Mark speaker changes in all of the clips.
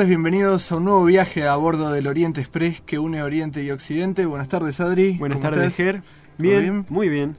Speaker 1: Tardes, bienvenidos a un nuevo viaje a bordo del Oriente Express que une Oriente y Occidente. Buenas tardes, Adri.
Speaker 2: Buenas
Speaker 1: ¿Cómo
Speaker 2: tardes? Ger.
Speaker 1: ¿Todo
Speaker 2: Bien,
Speaker 1: bien?
Speaker 2: muy bien.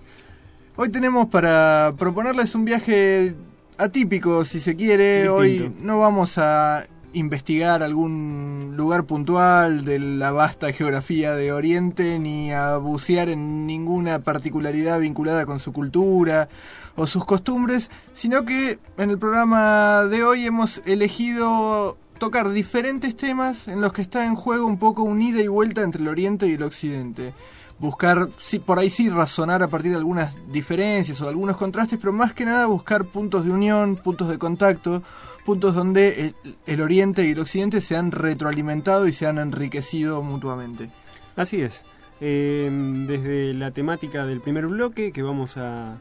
Speaker 1: Hoy tenemos para proponerles un viaje atípico, si se quiere.
Speaker 2: Distinto.
Speaker 1: Hoy no vamos a investigar algún lugar puntual de la vasta geografía de Oriente, ni a bucear en ninguna particularidad vinculada con su cultura o sus costumbres, sino que en el programa de hoy hemos elegido tocar diferentes temas en los que está en juego un poco un ida y vuelta entre el Oriente y el Occidente buscar, sí, por ahí sí, razonar a partir de algunas diferencias o de algunos contrastes, pero más que nada buscar puntos de unión, puntos de contacto, puntos donde el, el Oriente y el Occidente se han retroalimentado y se han enriquecido mutuamente.
Speaker 2: Así es. Eh, desde la temática del primer bloque, que vamos a,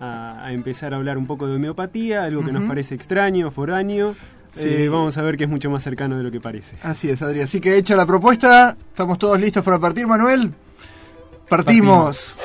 Speaker 2: a- a empezar a hablar un poco de homeopatía, algo que nos parece extraño, foráneo.
Speaker 1: Sí.
Speaker 2: eh, vamos a ver que es mucho más cercano de lo que parece.
Speaker 1: Así es, Adri. Así que hecha la propuesta, estamos todos listos para partir, Manuel. Partimos.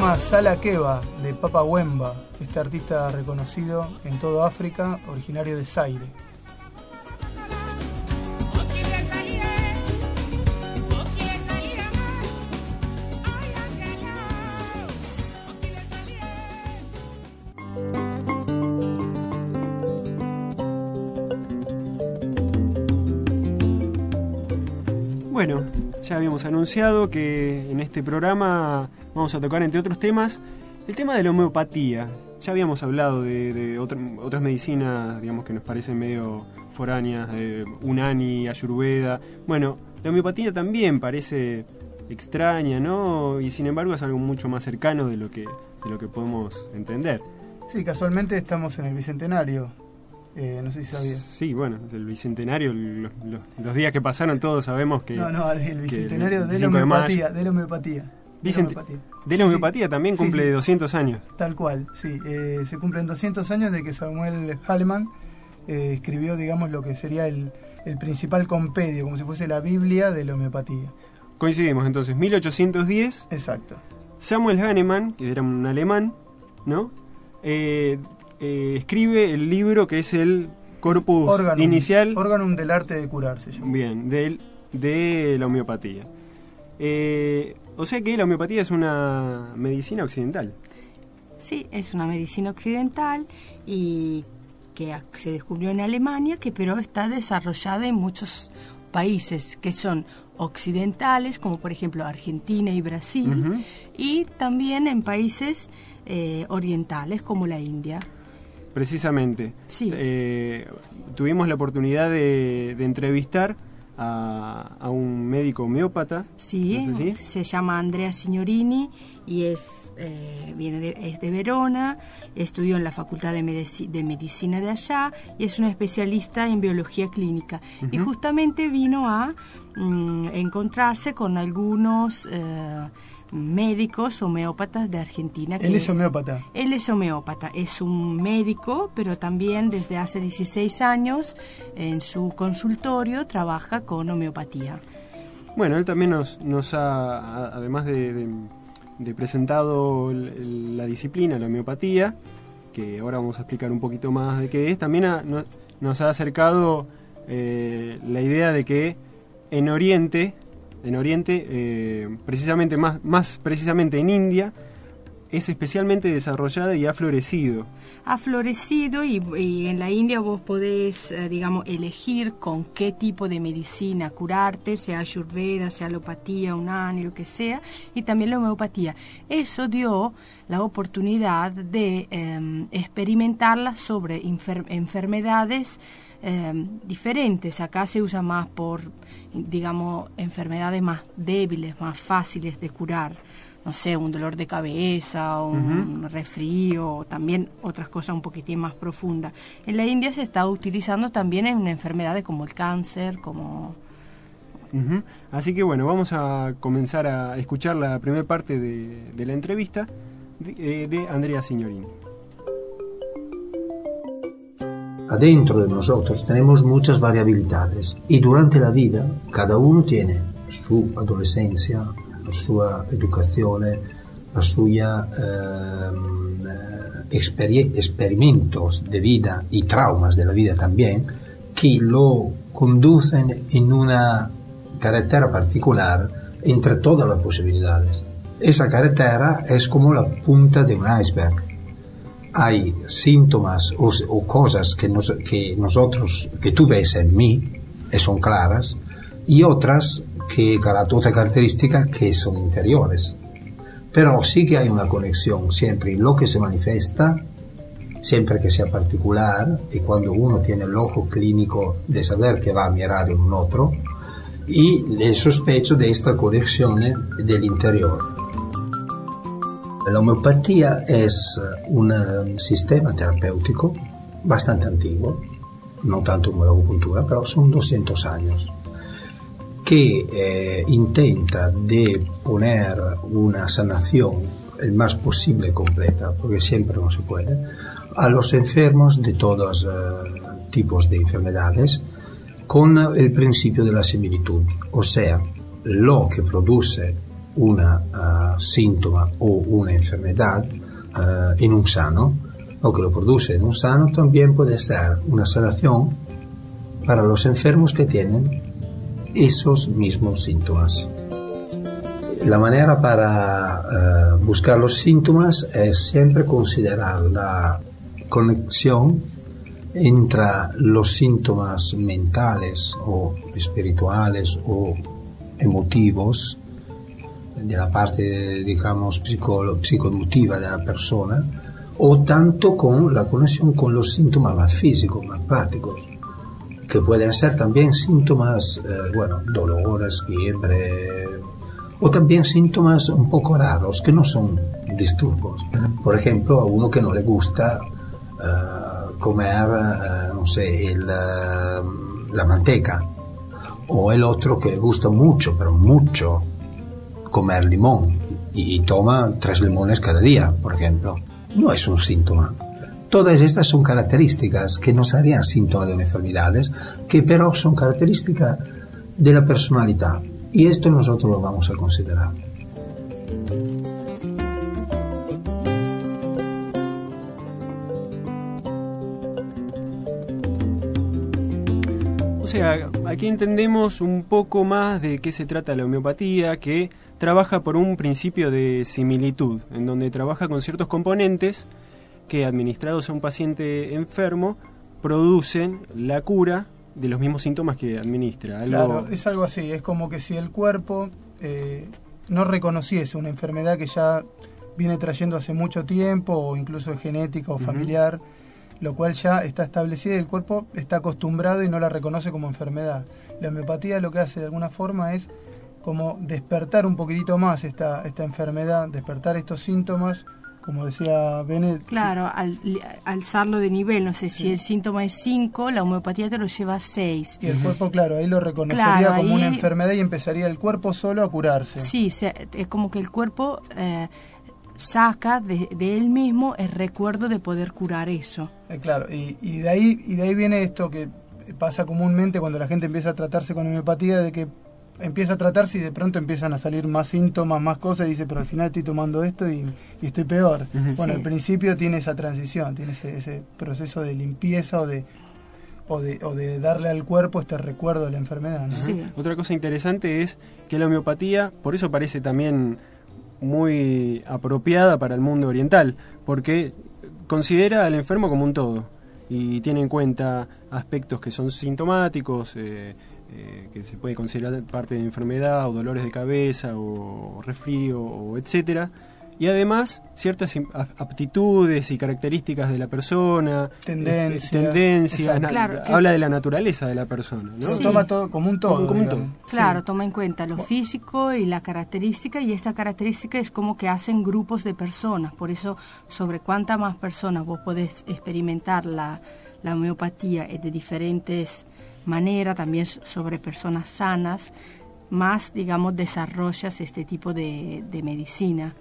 Speaker 3: Tema Sala Keba de Papa Wemba, este artista reconocido en todo África, originario de Zaire.
Speaker 2: Bueno, ya habíamos anunciado que en este programa vamos a tocar, entre otros temas, el tema de la homeopatía. Ya habíamos hablado de, de otra- otras medicinas, digamos, que nos parecen medio foráneas, eh, Unani, Ayurveda. Bueno, la homeopatía también parece extraña, ¿no? Y sin embargo es algo mucho más cercano de lo que, de lo que podemos entender.
Speaker 3: Sí, casualmente estamos en el Bicentenario. Eh, no sé si sabías.
Speaker 2: Sí, bueno, el bicentenario, los, los- los días que pasaron todos sabemos que...
Speaker 3: No, no, el Bicentenario
Speaker 2: el
Speaker 3: de la
Speaker 2: 5 de mayo-
Speaker 3: homeopatía. De la homeopatía. De la
Speaker 2: Dicen-
Speaker 3: homeopatía.
Speaker 2: De la
Speaker 3: sí.
Speaker 2: homeopatía también cumple
Speaker 3: sí.
Speaker 2: 200 años.
Speaker 3: Tal cual, sí. Eh, se cumplen 200 años de que Samuel Hahnemann eh, escribió, digamos, lo que sería el, el principal compendio, como si fuese la Biblia de la homeopatía.
Speaker 2: coincidimos entonces, 1810,
Speaker 3: Exacto.
Speaker 2: Samuel Hahnemann, que era un alemán, ¿no? Eh, eh, escribe el libro que es el corpus
Speaker 3: Organum,
Speaker 2: inicial
Speaker 3: Organum del arte de curar se llama.
Speaker 2: bien, del- de la homeopatía. Eh, o sea que la homeopatía es una medicina occidental.
Speaker 4: Sí, es una medicina occidental y que se descubrió en Alemania, que pero está desarrollada en muchos países que son occidentales, como por ejemplo Argentina y Brasil, y también en países eh, orientales como la India.
Speaker 2: Precisamente.
Speaker 4: Sí.
Speaker 2: Eh, tuvimos la oportunidad de, de entrevistar a, a un médico homeópata.
Speaker 4: Sí, se llama Andrea Signorini y es eh, viene de, es de Verona, estudió en la Facultad de, Medici- de Medicina de allá y es una especialista en biología clínica. Y justamente vino a mm, encontrarse con algunos eh, médicos homeópatas de Argentina.
Speaker 3: Él es homeópata.
Speaker 4: Él es homeópata, es un médico, pero también desde hace 16 años en su consultorio trabaja con homeopatía.
Speaker 2: Bueno, él también nos, nos ha, además de, de- de presentado la disciplina, la homeopatía, que ahora vamos a explicar un poquito más de qué es, también ha- no- nos ha acercado eh, la idea de que en Oriente, en Oriente, eh, precisamente más, más precisamente en India, es especialmente desarrollada y ha florecido.
Speaker 4: ha florecido y, en la India vos podés, eh, digamos, elegir con qué tipo de medicina curarte, sea ayurveda, sea alopatía, unani, lo que sea, y también la homeopatía. Eso dio la oportunidad de eh, experimentarla sobre enfer- enfermedades eh, diferentes. Acá se usa más por, digamos, enfermedades más débiles, más fáciles de curar no sé, un dolor de cabeza, un resfrío, también otras cosas un poquitín más profundas. En la India se está utilizando también en enfermedades como el cáncer, como...
Speaker 2: Así que bueno, vamos a comenzar a escuchar la primera parte de, de la entrevista de, eh, de Andrea Signorini.
Speaker 5: Adentro de nosotros tenemos muchas variabilidades y durante la vida cada uno tiene su adolescencia, la sua educazione, la suya ehm, eh, experimentos de vida y traumas de la vida también que lo conducen en una carretera particular entre todas las posibilidades. Esa carretera es como la punta de un iceberg hay síntomas o, cosas que, nos- que nosotros, que tú ves en mí, y son claras, y otras que, cara- otra característica que son interiores. Pero sí que hay una conexión siempre en lo que se manifiesta, siempre que sea particular, y cuando uno tiene el ojo clínico de saber que va a mirar en un otro, y el sospecho de esta conexión del interior. La homeopatía es un sistema terapéutico bastante antiguo, no tanto como la acupuntura, pero son 200 años, que eh, intenta de poner una sanación el más posible completa, porque siempre no se puede, a los enfermos de todos eh, tipos de enfermedades con el principio de la similitud, o sea, lo que produce una ah, síntoma o una enfermedad ah, en un sano, lo que lo produce en un sano también puede ser una sanación para los enfermos que tienen esos mismos síntomas. La manera para eh, buscar los síntomas es siempre considerar la conexión entre los síntomas mentales o espirituales o emotivos de la parte, digamos, psico- psicoemotiva de la persona, o tanto con la conexión con los síntomas más físicos, más prácticos, que pueden ser también síntomas, eh, bueno, dolores, fiebre, o también síntomas un poco raros, que no son disturbios. Por ejemplo, a uno que no le gusta eh, comer, eh, no sé, el, eh, la manteca, o el otro que le gusta mucho, pero mucho, comer limón y, y toma tres limones cada día, por ejemplo. No es un síntoma. Todas estas son características que no serían síntomas de enfermedades, que pero son características de la personalidad. Y esto nosotros lo vamos a considerar.
Speaker 2: O sea, aquí entendemos un poco más de qué se trata la homeopatía, que trabaja por un principio de similitud, en donde trabaja con ciertos componentes que administrados a un paciente enfermo producen la cura de los mismos síntomas que administra.
Speaker 3: Claro, es algo así, es como que si el cuerpo eh, no reconociese una enfermedad que ya viene trayendo hace mucho tiempo o incluso es genética o familiar, lo cual ya está establecido y el cuerpo está acostumbrado y no la reconoce como enfermedad. La homeopatía lo que hace de alguna forma es como despertar un poquitito más esta, esta enfermedad, despertar estos síntomas, como decía Benet.
Speaker 4: Claro, al, alzarlo de nivel, no sé, si el síntoma es 5, la homeopatía te lo lleva a 6.
Speaker 3: Y el cuerpo, claro, ahí lo reconocería como una enfermedad y empezaría el cuerpo solo a curarse.
Speaker 4: Sí, es como que el cuerpo eh, saca de, él mismo el recuerdo de poder curar eso.
Speaker 3: Eh, claro, y, y, de ahí, y de ahí viene esto que pasa comúnmente cuando la gente empieza a tratarse con homeopatía, de que empieza a tratarse y de pronto empiezan a salir más síntomas, más cosas, y dice, pero al final estoy tomando esto y, estoy peor. Bueno, al principio tiene esa transición, tiene ese, proceso de limpieza o de, o de, o de, darle al cuerpo este recuerdo de la enfermedad.
Speaker 2: Otra cosa interesante es que la homeopatía, por eso parece también muy apropiada para el mundo oriental, porque considera al enfermo como un todo y tiene en cuenta aspectos que son sintomáticos, eh, eh, que se puede considerar parte de enfermedad o dolores de cabeza o resfrío o etcétera y además ciertas aptitudes y características de la persona,
Speaker 3: tendencias,
Speaker 2: tendencias habla de la naturaleza de la persona. ¿no?
Speaker 3: Toma todo como un todo.
Speaker 4: Claro, toma en cuenta lo físico y la característica y esta característica es como que hacen grupos de personas, por eso sobre cuántas más personas vos podés experimentar la, la homeopatía de diferentes manera, también sobre personas sanas, más, digamos, desarrollas este tipo de, medicina.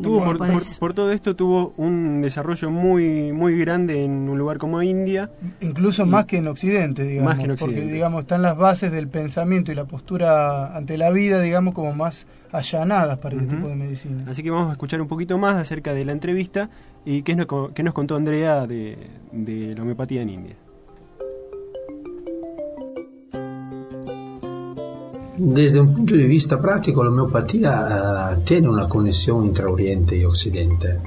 Speaker 2: por, todo esto tuvo un desarrollo muy muy grande en un lugar como India.
Speaker 3: Incluso más que en Occidente, digamos. Porque, digamos, están las bases del pensamiento y la postura ante la vida, digamos, como más allanadas para este tipo de medicina.
Speaker 2: Así que vamos a escuchar un poquito más acerca de la entrevista y qué, qué nos contó Andrea de, de la homeopatía en India.
Speaker 5: Desde un punto de vista práctico, la homeopatía uh, tiene una conexión entre Oriente y Occidente,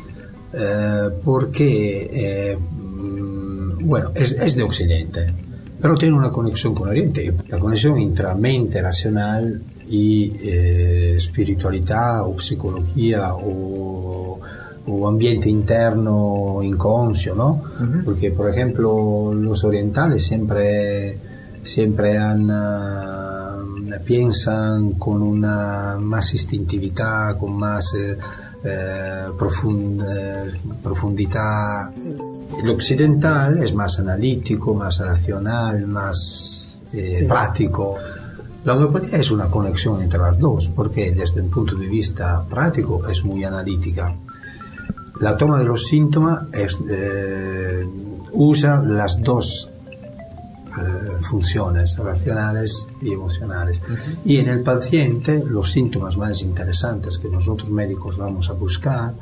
Speaker 5: uh, porque, eh, mm, bueno, es, es, de Occidente, pero tiene una conexión con Oriente, la conexión entre mente racional y eh, espiritualidad o psicología o, o, ambiente interno inconscio, ¿no? Uh -huh. Porque, por ejemplo, los orientales siempre, siempre han... Piensan con una más instintividad, con más eh, eh profund, eh, profundidad. El occidental es más analítico, más racional, más eh, sí. práctico. La homeopatía es una conexión entre las dos, porque desde un punto de vista práctico es muy analítica. La toma de los síntomas es, eh, usa las dos eh, funciones racionales y emocionales. Uh -huh. Y en el paciente los síntomas más interesantes que nosotros médicos vamos a buscar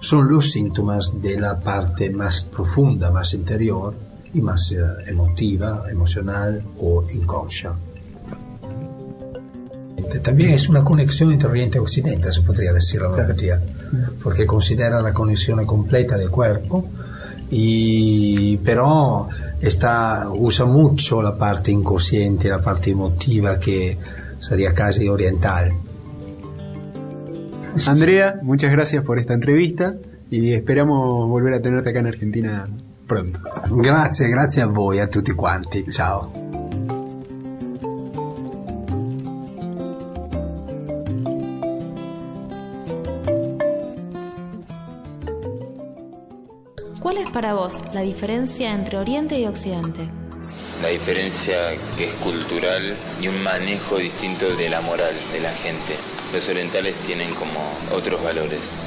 Speaker 5: son los síntomas de la parte más profunda, más interior y más eh, emotiva, emocional o inconscia. También es una conexión entre Oriente y Occidente, se podría decir la homeopatía, porque considera la conexión completa del cuerpo, y, pero esta, usa mucho la parte inconsciente, la parte emotiva que sería casi oriental.
Speaker 2: Andrea, muchas gracias por esta entrevista y esperamos volver a tenerte acá en Argentina pronto.
Speaker 5: Grazie, grazie a voi, a tutti quanti. Ciao.
Speaker 6: ¿Cuál es para vos la diferencia entre Oriente y Occidente?
Speaker 7: La diferencia es cultural y un manejo distinto de la moral de la gente. Los orientales tienen como otros valores.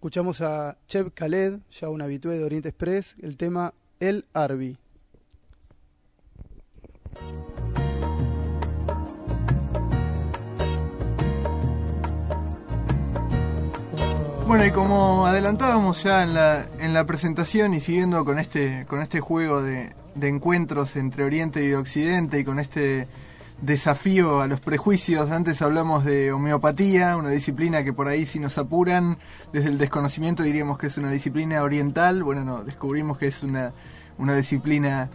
Speaker 3: Escuchamos a Chev Khaled, ya un habitué de Oriente Express, el tema El Arbi.
Speaker 1: Bueno, y como adelantábamos ya en la, en la presentación y siguiendo con este, con este juego de, de encuentros entre Oriente y Occidente y con este desafío a los prejuicios, antes hablamos de homeopatía, una disciplina que por ahí si nos apuran, desde el desconocimiento diríamos que es una disciplina oriental, bueno, no, descubrimos que es una, una disciplina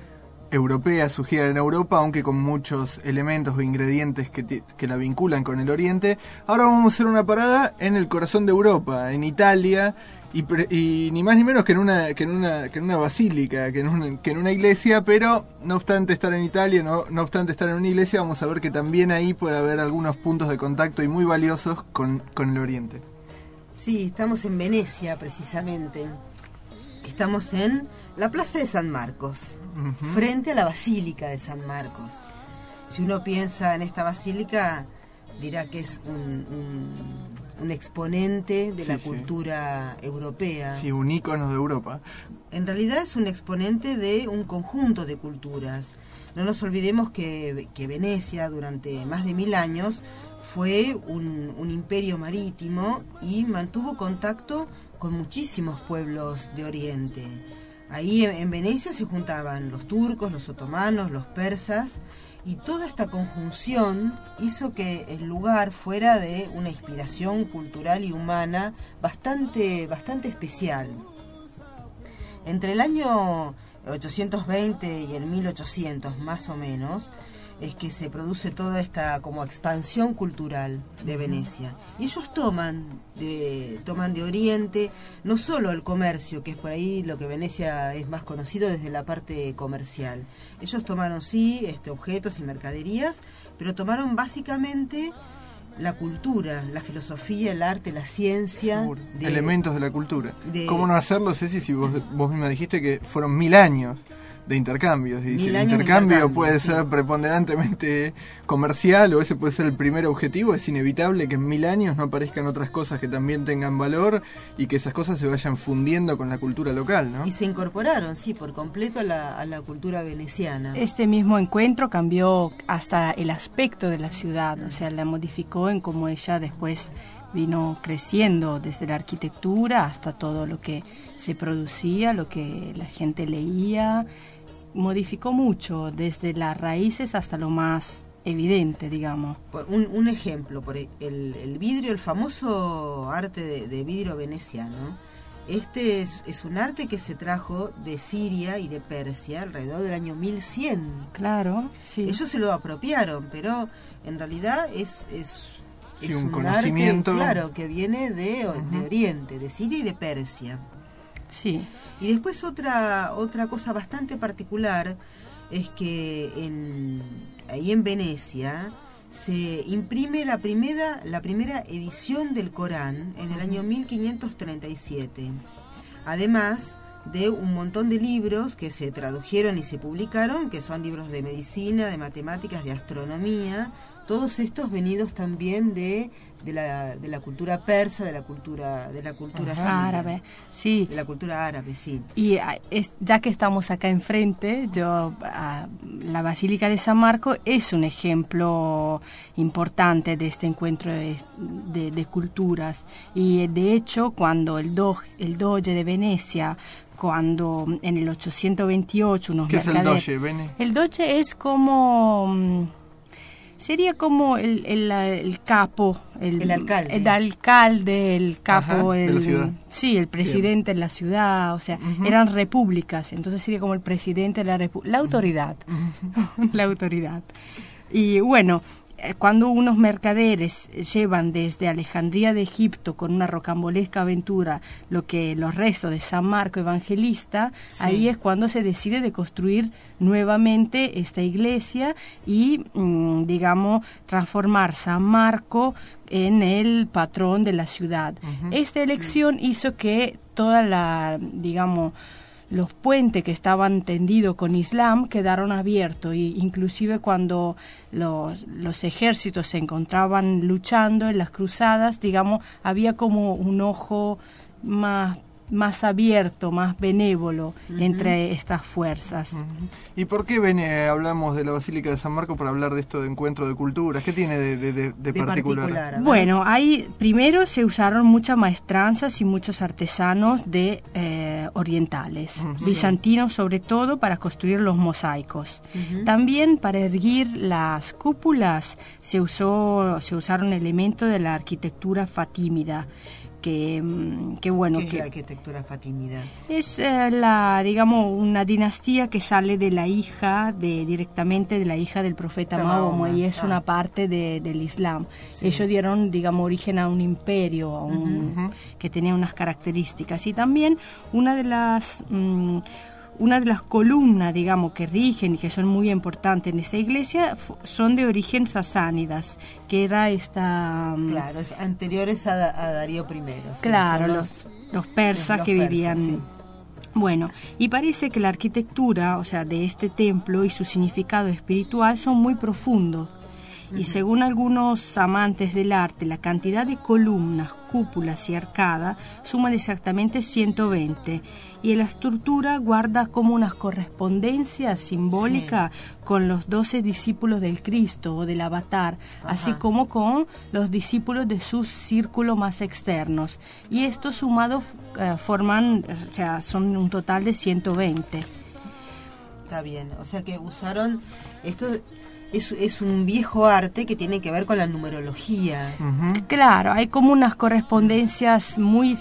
Speaker 1: europea, surgida en Europa, aunque con muchos elementos o ingredientes que, que la vinculan con el Oriente. Ahora vamos a hacer una parada en el corazón de Europa, en Italia, y, pre- y ni más ni menos que en una, que en una, que en una basílica, que en una, que en una iglesia, pero no obstante estar en Italia, no, no obstante estar en una iglesia, vamos a ver que también ahí puede haber algunos puntos de contacto y muy valiosos con, con el Oriente.
Speaker 8: Sí, estamos en Venecia precisamente. Estamos en la Plaza de San Marcos, frente a la Basílica de San Marcos. Si uno piensa en esta basílica, dirá que es un, un- un exponente de
Speaker 1: Sí,
Speaker 8: la
Speaker 1: sí.
Speaker 8: cultura europea.
Speaker 1: Sí, un ícono de Europa.
Speaker 8: En realidad es un exponente de un conjunto de culturas. No nos olvidemos que, que Venecia durante más de mil años fue un, un imperio marítimo y mantuvo contacto con muchísimos pueblos de Oriente. Ahí en, en Venecia se juntaban los turcos, los otomanos, los persas y toda esta conjunción hizo que el lugar fuera de una inspiración cultural y humana bastante, bastante especial. Entre el año 820 y el 1800 más o menos es que se produce toda esta como expansión cultural de Venecia. Y ellos toman de, toman de Oriente no solo el comercio, que es por ahí lo que Venecia es más conocido desde la parte comercial. Ellos tomaron sí este, objetos y mercaderías, pero tomaron básicamente la cultura, la filosofía, el arte, la ciencia. de-
Speaker 1: Elementos de la cultura.
Speaker 8: de-
Speaker 1: ¿Cómo no hacerlo, Ceci, si vos, vos misma dijiste que fueron mil años de intercambios? Y si
Speaker 8: Mil
Speaker 1: el intercambio
Speaker 8: intercambio,
Speaker 1: puede
Speaker 8: sí.
Speaker 1: ser preponderantemente comercial o ese puede ser el primer objetivo, es inevitable que en mil años no aparezcan otras cosas que también tengan valor y que esas cosas se vayan fundiendo con la cultura local, ¿no?
Speaker 8: Y se incorporaron, sí, por completo a la, a la cultura veneciana.
Speaker 4: Este mismo encuentro cambió hasta el aspecto de la ciudad, o sea, la modificó en cómo ella después vino creciendo desde la arquitectura hasta todo lo que se producía, lo que la gente leía, modificó mucho desde las raíces hasta lo más evidente, digamos.
Speaker 8: Por- Un, un ejemplo, por e- el, el vidrio, el famoso arte de, de vidrio veneciano. Este es, es un arte que se trajo de Siria y de Persia alrededor del año 1100.
Speaker 4: Claro, sí.
Speaker 8: Ellos se lo apropiaron, pero en realidad es, es,
Speaker 1: Sí,
Speaker 8: es
Speaker 1: un
Speaker 8: arte,
Speaker 1: conocimiento.
Speaker 8: claro, que viene de, de Oriente, de Siria y de Persia.
Speaker 4: Sí.
Speaker 8: Y después otra, otra cosa bastante particular es que en, ahí en Venecia se imprime la primera, la primera edición del Corán en el año 1537. Además de un montón de libros que se tradujeron y se publicaron, que son libros de medicina, de matemáticas, de astronomía, todos estos venidos también de, de, la, de la cultura persa, de la cultura, de la cultura
Speaker 4: Ajá. Árabe, sí.
Speaker 8: De la cultura árabe, sí.
Speaker 4: Y ah, es- ya que estamos acá enfrente, yo, ah, la Basílica de San Marco es un ejemplo importante de este encuentro de, de- de culturas. Y de hecho, cuando el, do, el Doge de Venecia, cuando en el 828 unos
Speaker 1: ¿Qué es el Doge, Bene?
Speaker 4: El Doge es como... Sería como el, el, el capo, el,
Speaker 8: El alcalde.
Speaker 4: el alcalde, el capo,
Speaker 1: Ajá, de la
Speaker 4: el,
Speaker 1: ciudad.
Speaker 4: sí, el presidente de la ciudad, o sea, eran repúblicas, entonces sería como el presidente de la república, la autoridad, la autoridad. Y bueno, cuando unos mercaderes llevan desde Alejandría de Egipto con una rocambolesca aventura lo que los restos de San Marco Evangelista,
Speaker 8: Sí.
Speaker 4: ahí es cuando se decide de construir nuevamente esta iglesia y, mm, digamos, transformar San Marco en el patrón de la ciudad. Esta elección hizo que toda la, digamos, los puentes que estaban tendidos con Islam quedaron abiertos y inclusive cuando los, los ejércitos se encontraban luchando en las cruzadas, digamos, había como un ojo más más abierto, más benévolo entre estas fuerzas.
Speaker 1: ¿Y por qué Bene, hablamos de la Basílica de San Marcos para hablar de esto de encuentro de culturas? ¿Qué tiene de, de- de- de particular?
Speaker 4: Bueno, ahí primero se usaron muchas maestranzas y muchos artesanos de eh, orientales,
Speaker 9: Ujú.
Speaker 4: bizantinos sobre todo para construir los mosaicos. También para erguir las cúpulas se usó se usaron elementos de la arquitectura fatímida que, mm, que bueno
Speaker 8: ¿Qué es
Speaker 4: que
Speaker 8: la arquitectura fatímida?
Speaker 4: es eh, la, digamos, una dinastía que sale de la hija, de directamente de la hija del profeta Mahoma, y es
Speaker 8: ah.
Speaker 4: una parte de- del Islam.
Speaker 8: Sí.
Speaker 4: Ellos dieron, digamos, origen a un imperio a un- que tenía unas características. Y también una de las... mm, una de las columnas, digamos, que rigen y que son muy importantes en esta iglesia son de origen sasánidas, que era esta... mm,
Speaker 8: Claro, es anteriores a, a Darío I.
Speaker 4: Claro, los, los persas
Speaker 8: los
Speaker 4: que
Speaker 8: persas,
Speaker 4: vivían.
Speaker 8: sí.
Speaker 4: Bueno, y parece que la arquitectura, o sea, de este templo y su significado espiritual son muy profundos. Y según algunos amantes del arte, la cantidad de columnas, cúpulas y arcadas suman exactamente 120. Y la estructura guarda como una correspondencia simbólica con los doce discípulos del Cristo o del Avatar, así como con los discípulos de sus círculos más externos. Y estos sumados eh, forman, o sea, son un total de 120.
Speaker 8: Está bien, o sea que usaron esto es, es un viejo arte que tiene que ver con la numerología.
Speaker 4: Claro, hay como unas correspondencias muy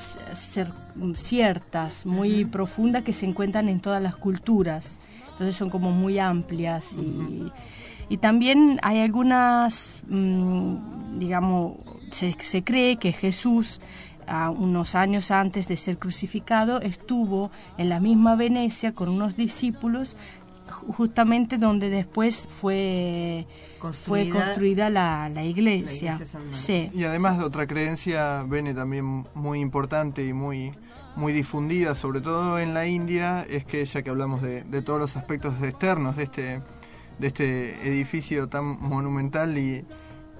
Speaker 4: ciertas, muy profundas que se encuentran en todas las culturas. Entonces son como muy amplias y, y también hay algunas, mm, digamos, se, se cree que Jesús a unos años antes de ser crucificado estuvo en la misma Venecia con unos discípulos justamente donde después fue fue
Speaker 8: Construida
Speaker 4: construida la, la iglesia.
Speaker 8: la.
Speaker 4: Sí.
Speaker 1: Y además de otra creencia, Bene, también muy importante y muy, muy difundida, sobre todo en la India, es que ya que hablamos de, de todos los aspectos externos de este, de este edificio tan monumental y,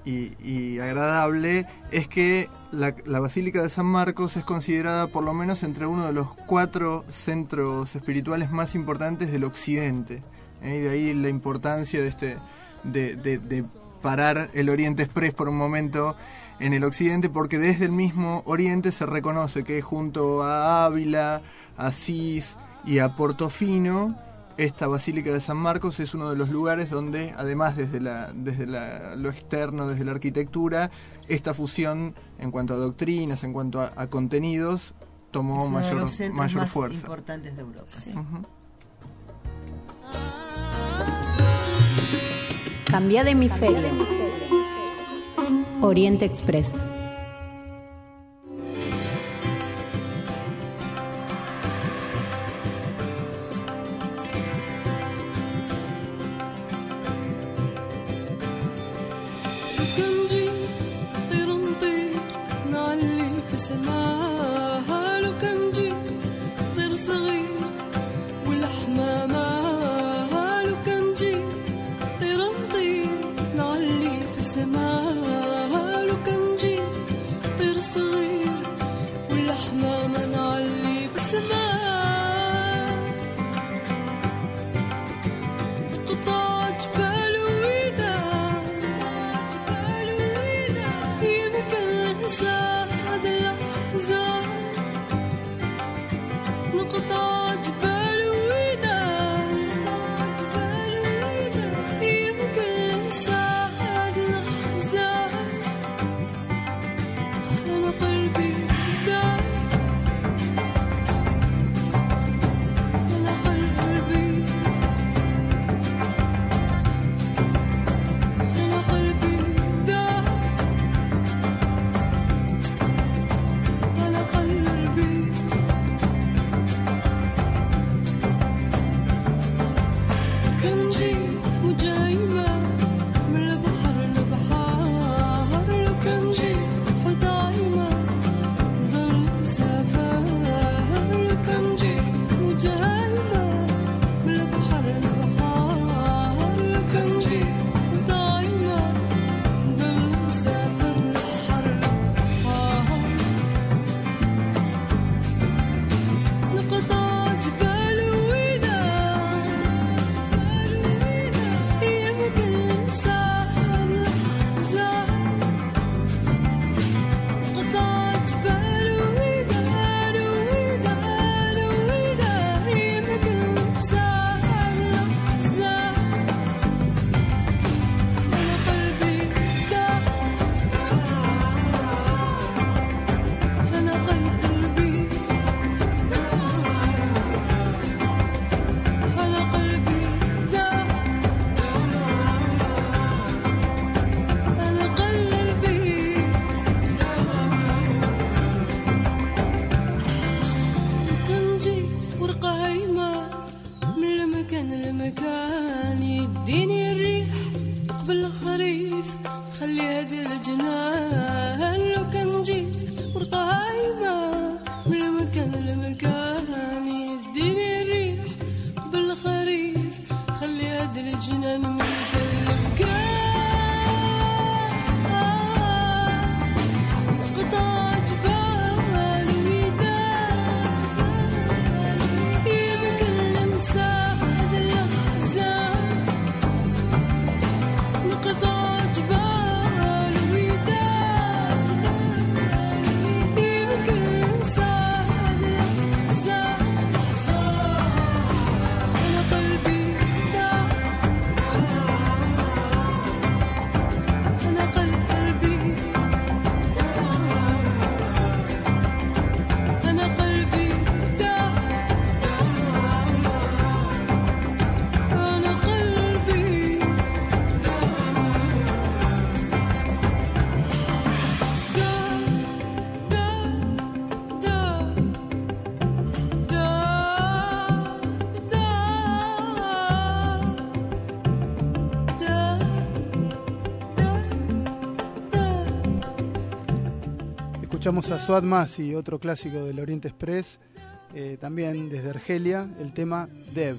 Speaker 1: y- agradable, es que la, Basílica de San Marcos es considerada por lo menos entre uno de los cuatro centros espirituales más importantes del Occidente. ¿eh? Y de ahí la importancia de este de parar el Oriente Express por un momento en el Occidente, porque desde el mismo Oriente se reconoce que junto a Ávila, a Asís y a Portofino, esta Basílica de San Marcos es uno de los lugares donde, además desde, la, desde la- lo externo, desde la arquitectura, esta fusión en cuanto a doctrinas, en cuanto a, a contenidos, tomó
Speaker 8: es uno de
Speaker 1: mayor,
Speaker 8: los centros
Speaker 1: mayor
Speaker 8: más
Speaker 1: fuerza.
Speaker 8: importantes de Europa.
Speaker 1: Ujú.
Speaker 10: Cambia de hemisferio. Oriente Express.
Speaker 3: Escuchamos a Suad Masi, otro clásico del Oriente Express, eh, también desde Argelia, el tema Dev.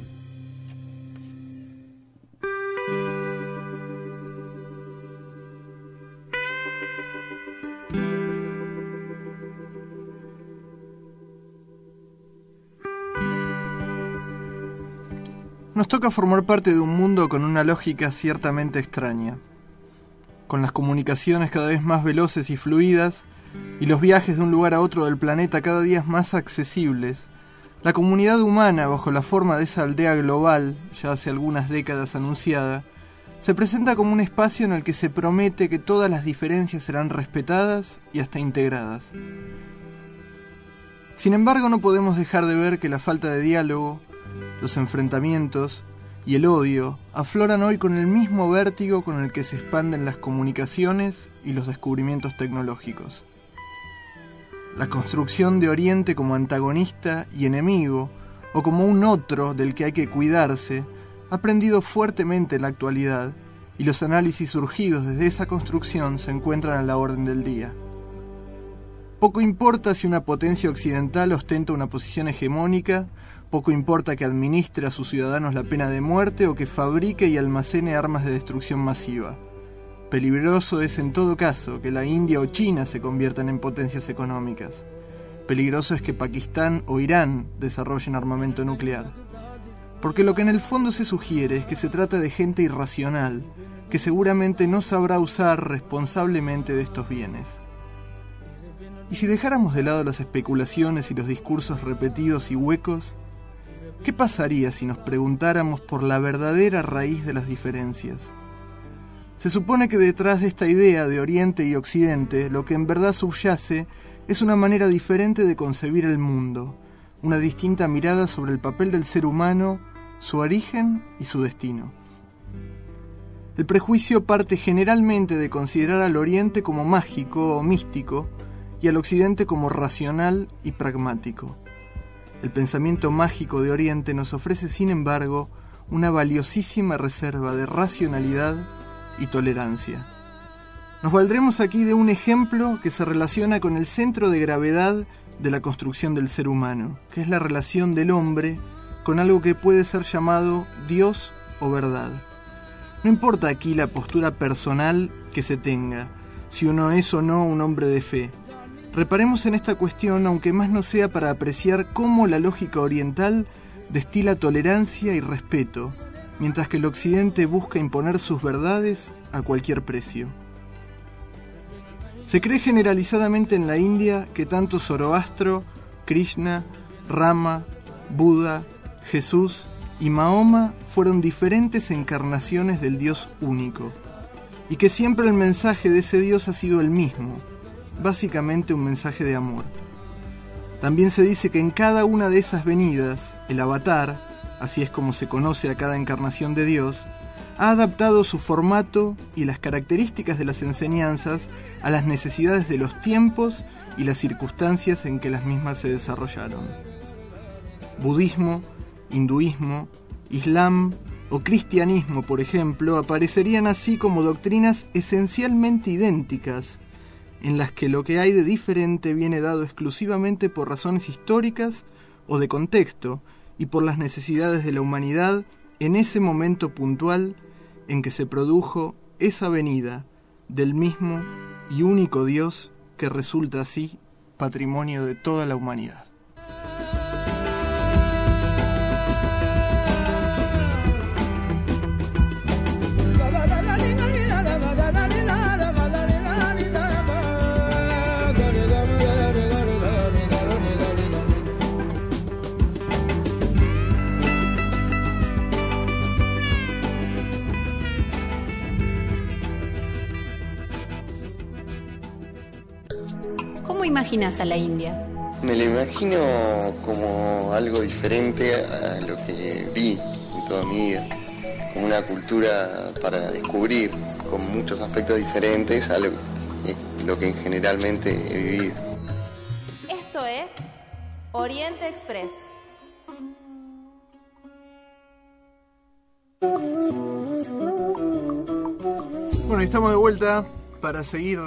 Speaker 1: Nos toca formar parte de un mundo con una lógica ciertamente extraña. Con las comunicaciones cada vez más veloces y fluidas, y los viajes de un lugar a otro del planeta cada día más accesibles, la comunidad humana, bajo la forma de esa aldea global, ya hace algunas décadas anunciada, se presenta como un espacio en el que se promete que todas las diferencias serán respetadas y hasta integradas. Sin embargo, no podemos dejar de ver que la falta de diálogo, los enfrentamientos y el odio afloran hoy con el mismo vértigo con el que se expanden las comunicaciones y los descubrimientos tecnológicos. La construcción de Oriente como antagonista y enemigo, o como un otro del que hay que cuidarse, ha prendido fuertemente en la actualidad, y los análisis surgidos desde esa construcción se encuentran a la orden del día. Poco importa si una potencia occidental ostenta una posición hegemónica, poco importa que administre a sus ciudadanos la pena de muerte o que fabrique y almacene armas de destrucción masiva. Peligroso es en todo caso que la India o China se conviertan en potencias económicas. Peligroso es que Pakistán o Irán desarrollen armamento nuclear. Porque lo que en el fondo se sugiere es que se trata de gente irracional, que seguramente no sabrá usar responsablemente de estos bienes. Y si dejáramos de lado las especulaciones y los discursos repetidos y huecos, ¿qué pasaría si nos preguntáramos por la verdadera raíz de las diferencias? Se supone que detrás de esta idea de Oriente y Occidente, lo que en verdad subyace es una manera diferente de concebir el mundo, una distinta mirada sobre el papel del ser humano, su origen y su destino. El prejuicio parte generalmente de considerar al Oriente como mágico o místico y al Occidente como racional y pragmático. El pensamiento mágico de Oriente nos ofrece, sin embargo, una valiosísima reserva de racionalidad y tolerancia. Nos valdremos aquí de un ejemplo que se relaciona con el centro de gravedad de la construcción del ser humano, que es la relación del hombre con algo que puede ser llamado Dios o verdad. No importa aquí la postura personal que se tenga, si uno es o no un hombre de fe. Reparemos en esta cuestión, aunque más no sea para apreciar cómo la lógica oriental destila tolerancia y respeto, mientras que el occidente busca imponer sus verdades a cualquier precio. Se cree generalizadamente en la India que tanto Zoroastro, Krishna, Rama, Buda, Jesús y Mahoma fueron diferentes encarnaciones del Dios único, y que siempre el mensaje de ese Dios ha sido el mismo, básicamente un mensaje de amor. También se dice que en cada una de esas venidas, el avatar, así es como se conoce a cada encarnación de Dios, ha adaptado su formato y las características de las enseñanzas a las necesidades de los tiempos y las circunstancias en que las mismas se desarrollaron. Budismo, hinduismo, islam, o cristianismo, por ejemplo, aparecerían así como doctrinas esencialmente idénticas, en las que lo que hay de diferente viene dado exclusivamente por razones históricas o de contexto y por las necesidades de la humanidad en ese momento puntual en que se produjo esa venida del mismo y único Dios que resulta así patrimonio de toda la humanidad.
Speaker 10: Imaginas a la India?
Speaker 11: Me lo imagino como algo diferente a lo que vi en toda mi vida, como una cultura para descubrir, con muchos aspectos diferentes a lo, lo que generalmente he vivido.
Speaker 12: Esto es Oriente Express.
Speaker 1: Bueno, y estamos de vuelta para seguir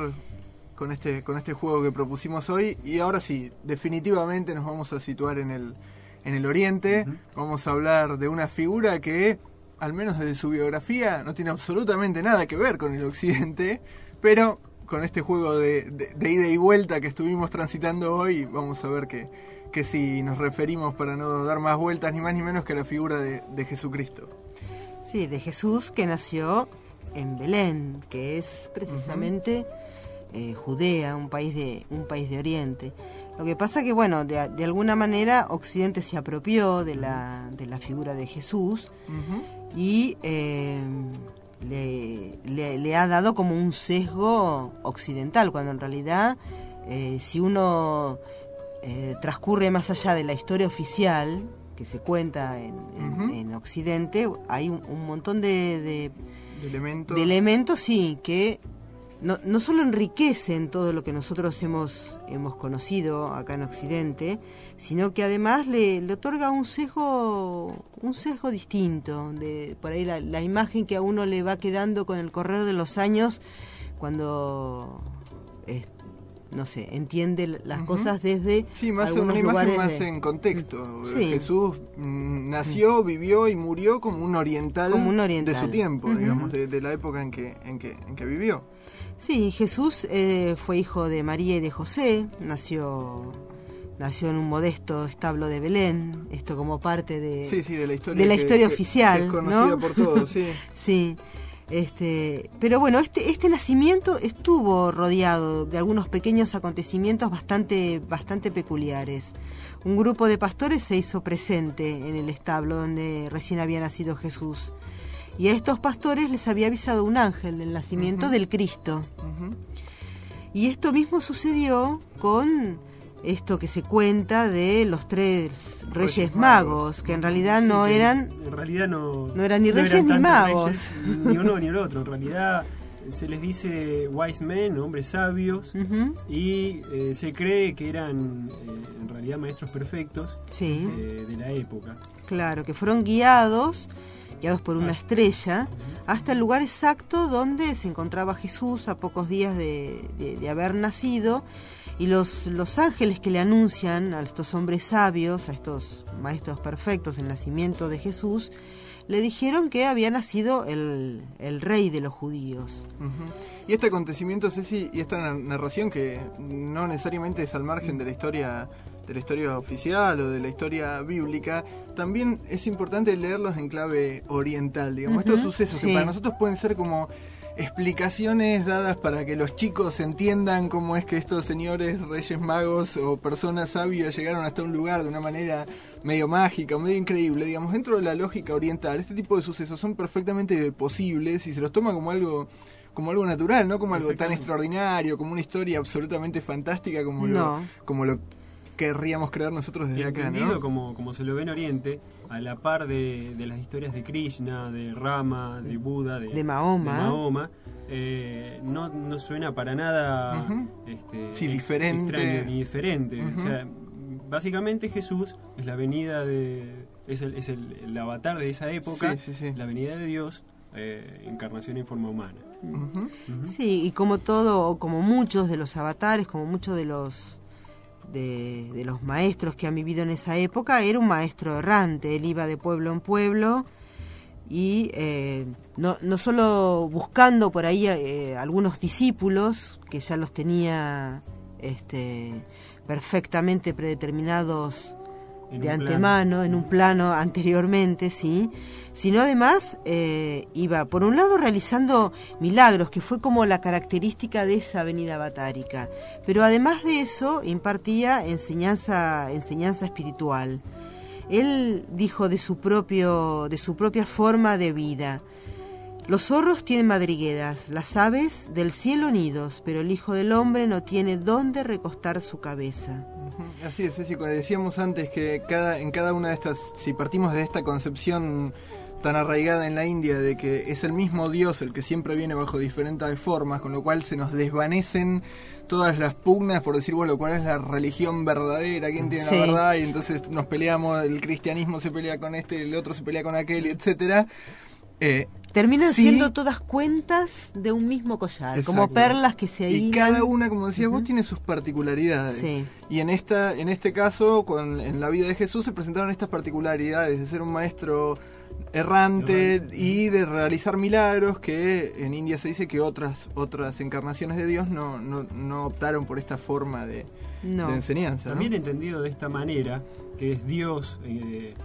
Speaker 1: con este, con este juego que propusimos hoy. Y ahora sí, definitivamente nos vamos a situar en el, en el Oriente. Vamos a hablar de una figura que, al menos desde su biografía, no tiene absolutamente nada que ver con el Occidente. Pero con este juego de, de- de ida y vuelta que estuvimos transitando hoy, vamos a ver que, que si nos referimos, para no dar más vueltas, ni más ni menos que a la figura de, de Jesucristo.
Speaker 8: Sí, de Jesús que nació en Belén, que es precisamente eh, Judea, un país de un país de Oriente. Lo que pasa que bueno, de, de alguna manera Occidente se apropió de la, de la figura de Jesús y eh, le, le- le ha dado como un sesgo occidental, cuando en realidad eh, si uno transcurre más allá de la historia oficial que se cuenta en, en- en Occidente, hay un, un montón de, de-
Speaker 1: De elementos.
Speaker 8: de elementos, sí, que no, no solo enriquecen todo lo que nosotros hemos, hemos conocido acá en Occidente, sino que además le, le otorga un sesgo, un sesgo distinto, de por ahí la, la imagen que a uno le va quedando con el correr de los años cuando eh, no sé, entiende las cosas desde
Speaker 1: Sí, más
Speaker 8: algunos
Speaker 1: una imagen
Speaker 8: lugares
Speaker 1: más
Speaker 8: de-
Speaker 1: en contexto.
Speaker 8: Sí.
Speaker 1: Jesús mm, nació, vivió y murió como un oriental,
Speaker 8: Como un oriental.
Speaker 1: de su tiempo, digamos, de, de la época en que, en que, en que vivió.
Speaker 8: Sí, Jesús eh, fue hijo de María y de José, nació nació en un modesto establo de Belén, esto como parte de,
Speaker 1: Sí, sí, de la historia
Speaker 8: de la historia
Speaker 1: que-
Speaker 8: oficial,
Speaker 1: que es conocida
Speaker 8: ¿no?
Speaker 1: por todos, sí.
Speaker 8: sí. Este, pero bueno, este, este nacimiento estuvo rodeado de algunos pequeños acontecimientos bastante, bastante peculiares. Un grupo de pastores se hizo presente en el establo donde recién había nacido Jesús. Y a estos pastores les había avisado un ángel del nacimiento del Cristo. Y esto mismo sucedió con esto que se cuenta de los tres reyes, magos, que en realidad
Speaker 2: Sí,
Speaker 8: no eran
Speaker 2: En realidad no.
Speaker 8: no eran ni reyes ni magos.
Speaker 2: reyes, ni uno ni el otro. En realidad se les dice wise men, hombres sabios, y eh, se cree que eran eh, en realidad maestros perfectos
Speaker 8: Sí.
Speaker 2: eh, de la época.
Speaker 8: Claro, que fueron guiados, guiados por una estrella, hasta el lugar exacto donde se encontraba Jesús a pocos días de, de- haber nacido. Y los, los ángeles que le anuncian a estos hombres sabios, a estos maestros perfectos, el nacimiento de Jesús, le dijeron que había nacido el, el rey de los judíos.
Speaker 1: Y este acontecimiento, Ceci, y esta na- narración que no necesariamente es al margen de la historia de la historia oficial o de la historia bíblica, también es importante leerlos en clave oriental, digamos, estos sucesos que para nosotros pueden ser como explicaciones dadas para que los chicos entiendan cómo es que estos señores reyes magos o personas sabias llegaron hasta un lugar de una manera medio mágica, medio increíble, digamos, dentro de la lógica oriental, este tipo de sucesos son perfectamente posibles y se los toma como algo como algo natural, no como algo tan extraordinario, como una historia absolutamente fantástica como lo como lo querríamos creer nosotros desde acá,
Speaker 2: entendido
Speaker 1: ¿no?
Speaker 2: como, como se lo ve en Oriente, a la par de, de las historias de Krishna, de Rama, de Buda, de,
Speaker 8: De Mahoma.
Speaker 2: de Mahoma, eh, no, no suena para nada
Speaker 1: Ujú.
Speaker 2: este,
Speaker 1: Sí, diferente.
Speaker 2: extraño ni diferente. O sea, básicamente Jesús es la venida de, es el, es el, el avatar de esa época,
Speaker 1: Sí, sí, sí.
Speaker 2: la venida de Dios, eh, encarnación en forma humana.
Speaker 8: Sí, y como todo, como muchos de los avatares, como muchos de los de, los maestros que han vivido en esa época, era un maestro errante. Él iba de pueblo en pueblo y eh, no, no solo buscando por ahí eh, algunos discípulos que ya los tenía este, perfectamente predeterminados
Speaker 2: En
Speaker 8: de antemano, en un plano anteriormente, sí, sino además eh, iba, por un lado, realizando milagros, que fue como la característica de esa avenida batárica, pero además de eso impartía enseñanza, enseñanza espiritual. Él dijo de su, propio, de su propia forma de vida, los zorros tienen madrigueras, las aves del cielo nidos, pero el Hijo del Hombre no tiene dónde recostar su cabeza.
Speaker 1: Así es, Ceci, como decíamos antes que cada, en cada una de estas, si partimos de esta concepción tan arraigada en la India de que es el mismo Dios el que siempre viene bajo diferentes formas, con lo cual se nos desvanecen todas las pugnas por decir, bueno, cuál es la religión verdadera, quién tiene
Speaker 8: Sí.
Speaker 1: la verdad, y entonces nos peleamos, el cristianismo se pelea con este, el otro se pelea con aquel, etcétera. Eh,
Speaker 8: Terminan
Speaker 1: sí,
Speaker 8: siendo todas cuentas de un mismo collar, como perlas que se
Speaker 1: Y
Speaker 8: hilan.
Speaker 1: cada una, como decías vos, tiene sus particularidades.
Speaker 8: Sí.
Speaker 1: Y en esta, en este caso, con, en la vida de Jesús se presentaron estas particularidades de ser un maestro errante y de realizar milagros que en India se dice que otras, otras encarnaciones de Dios no, no, no optaron por esta forma de,
Speaker 8: No.
Speaker 1: de enseñanza. ¿no?
Speaker 2: También entendido de esta manera, que es Dios eh,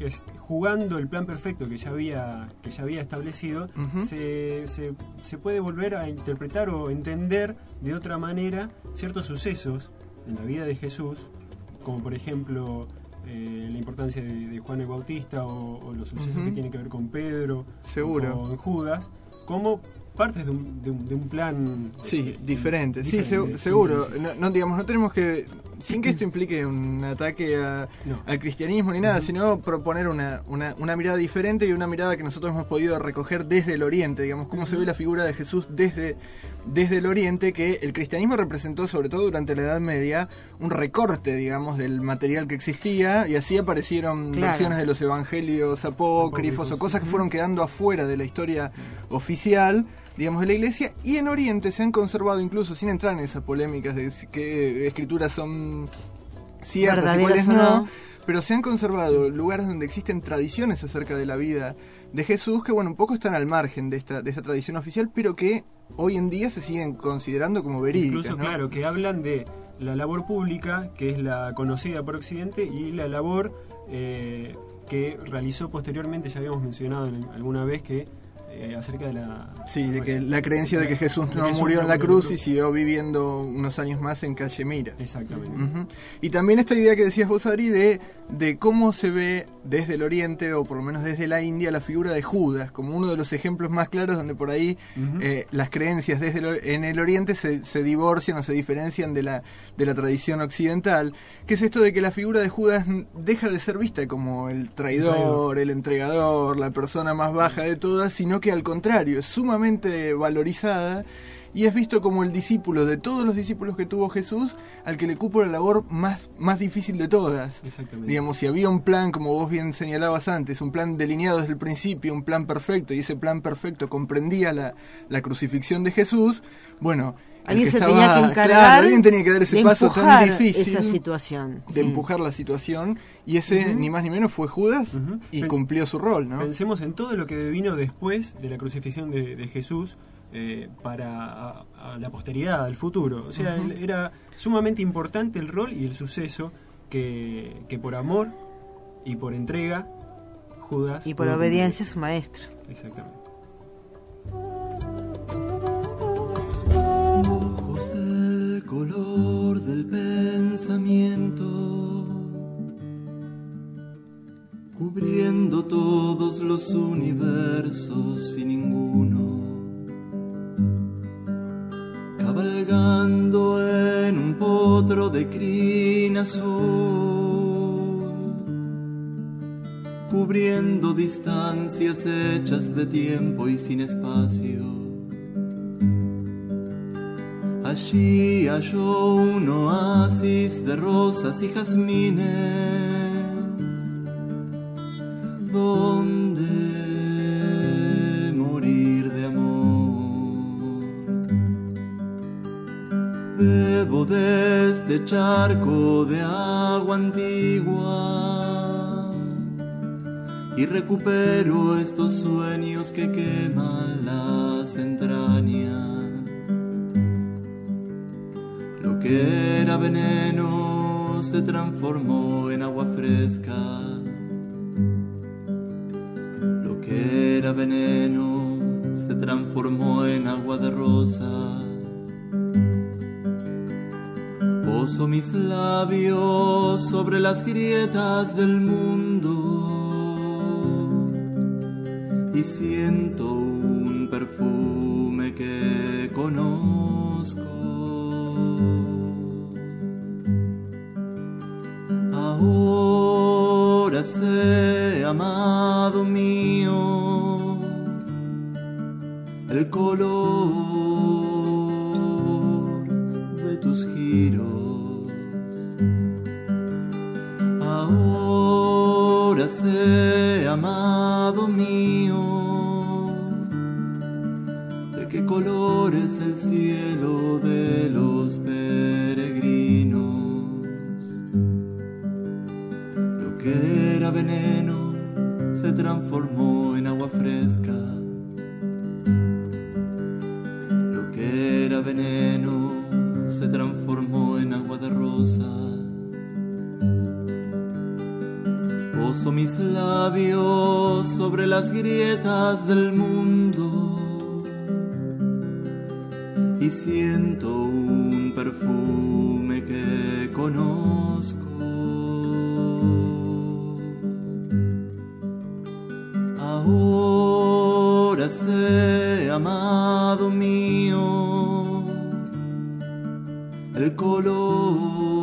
Speaker 2: es- jugando el plan perfecto que ya había, que ya había establecido, se, se- se puede volver a interpretar o entender de otra manera ciertos sucesos en la vida de Jesús, como por ejemplo eh, la importancia de, de Juan el Bautista o, o los sucesos que tienen que ver con Pedro
Speaker 1: Seguro.
Speaker 2: o con Judas, como partes de un, de un- de un plan
Speaker 1: Sí,
Speaker 2: eh,
Speaker 1: diferente. Sí,
Speaker 2: diferente,
Speaker 1: seguro. no, digamos, no tenemos que, sin que esto implique un ataque a-
Speaker 2: No.
Speaker 1: al cristianismo ni nada, sino proponer una, una, una mirada diferente y una mirada que nosotros hemos podido recoger desde el Oriente, digamos, cómo se ve la figura de Jesús desde, desde el Oriente, que el cristianismo representó, sobre todo durante la Edad Media, un recorte, digamos, del material que existía y así aparecieron
Speaker 8: Claro.
Speaker 1: versiones de los evangelios apócrifos o cosas que fueron quedando afuera de la historia oficial digamos de la iglesia y en Oriente se han conservado incluso sin entrar en esas polémicas de qué escrituras son ciertas y cuáles no,
Speaker 8: no.
Speaker 1: pero se han conservado lugares donde existen tradiciones acerca de la vida de Jesús que bueno un poco están al margen de esta de esta tradición oficial pero que hoy en día se siguen considerando como verídicas
Speaker 2: Incluso,
Speaker 1: ¿no?
Speaker 2: claro, que hablan de la labor pública, que es la conocida por Occidente, y la labor eh, que realizó posteriormente, ya habíamos mencionado en- alguna vez, que eh, acerca de la...
Speaker 1: Sí, de que la creencia de que Jesús no
Speaker 2: Jesús
Speaker 1: murió en la
Speaker 2: murió
Speaker 1: cruz y siguió viviendo unos años más en Cachemira.
Speaker 2: Exactamente.
Speaker 1: Ujú. Y también esta idea que decías vos, Adri, de, de cómo se ve desde el Oriente, o por lo menos desde la India, la figura de Judas, como uno de los ejemplos más claros donde por ahí
Speaker 2: Ujú.
Speaker 1: eh, las creencias desde el or- en el Oriente se, se divorcian o se diferencian de la, de la tradición occidental, que es esto de que la figura de Judas deja de ser vista como el traidor,
Speaker 2: traidor.
Speaker 1: el entregador, la persona más baja de todas, sino que al contrario, es sumamente valorizada y es visto como el discípulo de todos los discípulos que tuvo Jesús, al que le cupo la labor más, más difícil de todas.
Speaker 2: Exactamente.
Speaker 1: Digamos, si había un plan, como vos bien señalabas antes, un plan delineado desde el principio, un plan perfecto, y ese plan perfecto comprendía la, la crucifixión de Jesús, bueno,
Speaker 8: Alguien
Speaker 1: que
Speaker 8: se
Speaker 1: estaba-
Speaker 8: tenía que encargar
Speaker 1: claro, alguien tenía que dar ese paso tan difícil
Speaker 8: esa situación.
Speaker 1: de
Speaker 8: sí.
Speaker 1: empujar la situación, y ese ni más ni menos fue Judas y
Speaker 2: Pens-
Speaker 1: cumplió su rol, ¿no?
Speaker 2: Pensemos en todo lo que vino después de la crucifixión de, de Jesús eh, para a- a la posteridad, al futuro. O sea, él- era sumamente importante el rol y el suceso que, que por amor y por entrega Judas...
Speaker 8: Y por obediencia a su maestro.
Speaker 2: Exactamente.
Speaker 13: Color del pensamiento, cubriendo todos los universos y ninguno, cabalgando en un potro de crin azul, cubriendo distancias hechas de tiempo y sin espacio. Allí halló un oasis de rosas y jazmines, donde morir de amor. Bebo de este charco de agua antigua y recupero estos sueños que queman las entrañas. Que era veneno se transformó en agua fresca. Lo que era veneno se transformó en agua de rosas. Poso mis labios sobre las grietas del mundo y siento un perfume que conozco. El color el color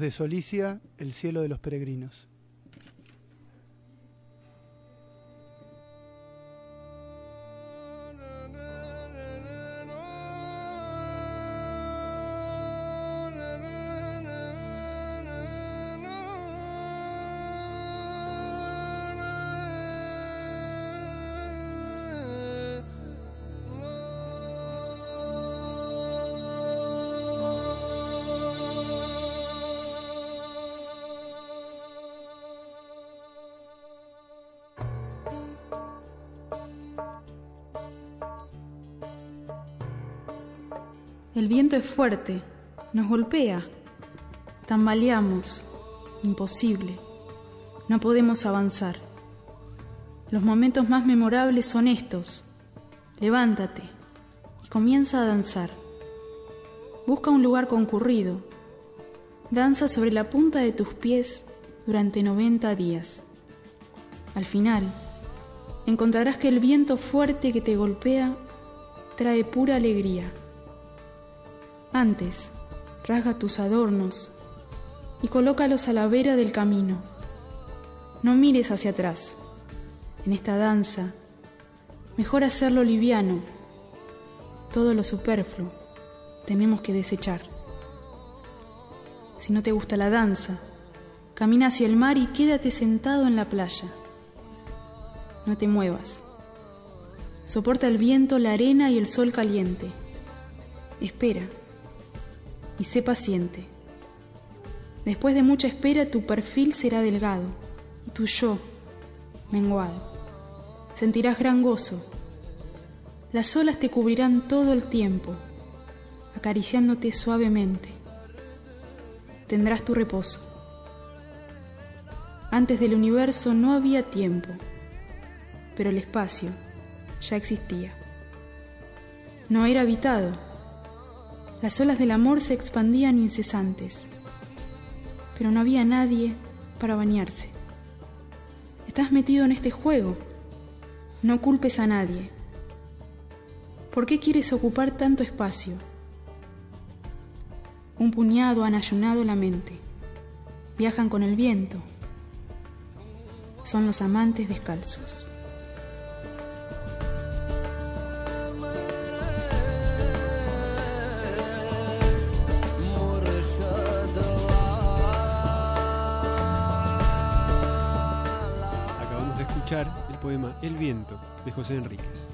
Speaker 13: De
Speaker 3: Solicia El cielo de los peregrinos.
Speaker 14: El viento es fuerte, nos golpea, tambaleamos, imposible, no podemos avanzar. Los momentos más memorables son estos. Levántate y comienza a danzar. Busca un lugar concurrido. Danza sobre la punta de tus pies durante 90 días. Al final, encontrarás que el viento fuerte que te golpea trae pura alegría. Antes, rasga tus adornos y colócalos a la vera del camino. No mires hacia atrás. En esta danza, mejor hacerlo liviano. Todo lo superfluo tenemos que desechar. Si no te gusta la danza, camina hacia el mar y quédate sentado en la playa. No te muevas. Soporta el viento, la arena y el sol caliente. Espera y sé paciente. Después de mucha espera tu perfil será delgado y tu yo menguado. Sentirás gran gozo. Las olas te cubrirán todo el tiempo, acariciándote suavemente. tendrás tu reposo. Antes del universo no había tiempo, pero el espacio ya existía. No era habitado. Las olas del amor se expandían incesantes, pero no había nadie para bañarse. Estás metido en este juego. No culpes a nadie. ¿Por qué quieres ocupar tanto espacio? Un puñado han ayunado la mente. Viajan con el viento. Son los amantes descalzos.
Speaker 2: Poema El viento de José Enríquez.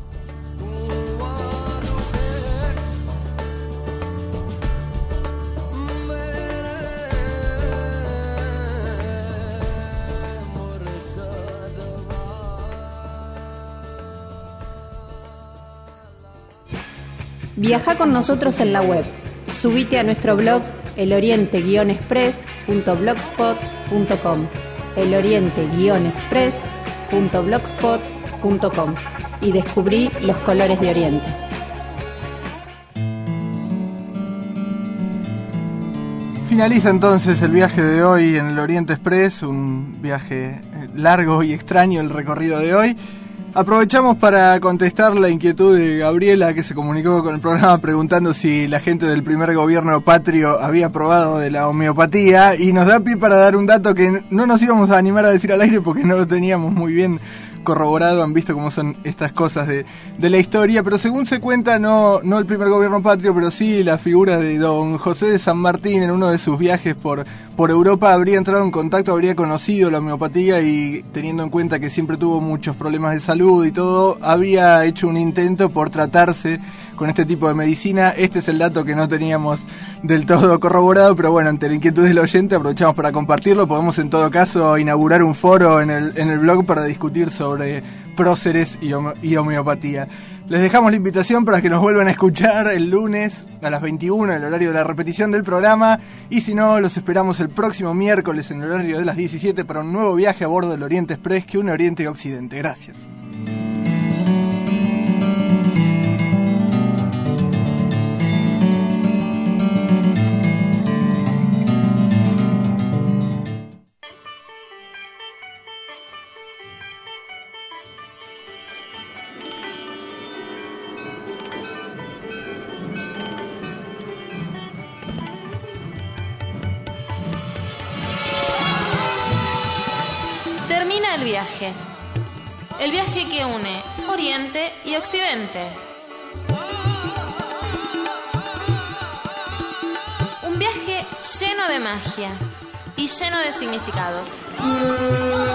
Speaker 10: Viaja con nosotros en la web. Subite a nuestro blog eloriente-express.blogspot.com eloriente-express.blogspot.com y descubrí los colores de Oriente.
Speaker 1: Finaliza entonces el viaje de hoy en el Oriente Express, un viaje eh, largo y extraño el recorrido de hoy. Aprovechamos para contestar la inquietud de Gabriela que se comunicó con el programa preguntando si la gente del primer gobierno patrio había probado de la homeopatía y nos da pie para dar un dato que no nos íbamos a animar a decir al aire porque no lo teníamos muy bien corroborado, han visto cómo son estas cosas de, de la historia, pero según se cuenta, no, no el primer gobierno patrio, pero sí la figura de don José de San Martín en uno de sus viajes por, por Europa. Habría entrado en contacto, habría conocido la homeopatía y teniendo en cuenta que siempre tuvo muchos problemas de salud y todo, habría hecho un intento por tratarse con este tipo de medicina. Este es el dato que no teníamos del todo corroborado, pero bueno, ante la inquietud del oyente aprovechamos para compartirlo. Podemos en todo caso inaugurar un foro en el, en el blog para discutir sobre próceres y, home- y homeopatía. Les dejamos la invitación para que nos vuelvan a escuchar el lunes a las 21, el horario de la repetición del programa. Y si no, los esperamos el próximo miércoles en el horario de las 17 para un nuevo viaje a bordo del Oriente Express que une Oriente y Occidente. Gracias.
Speaker 12: Lleno de significados.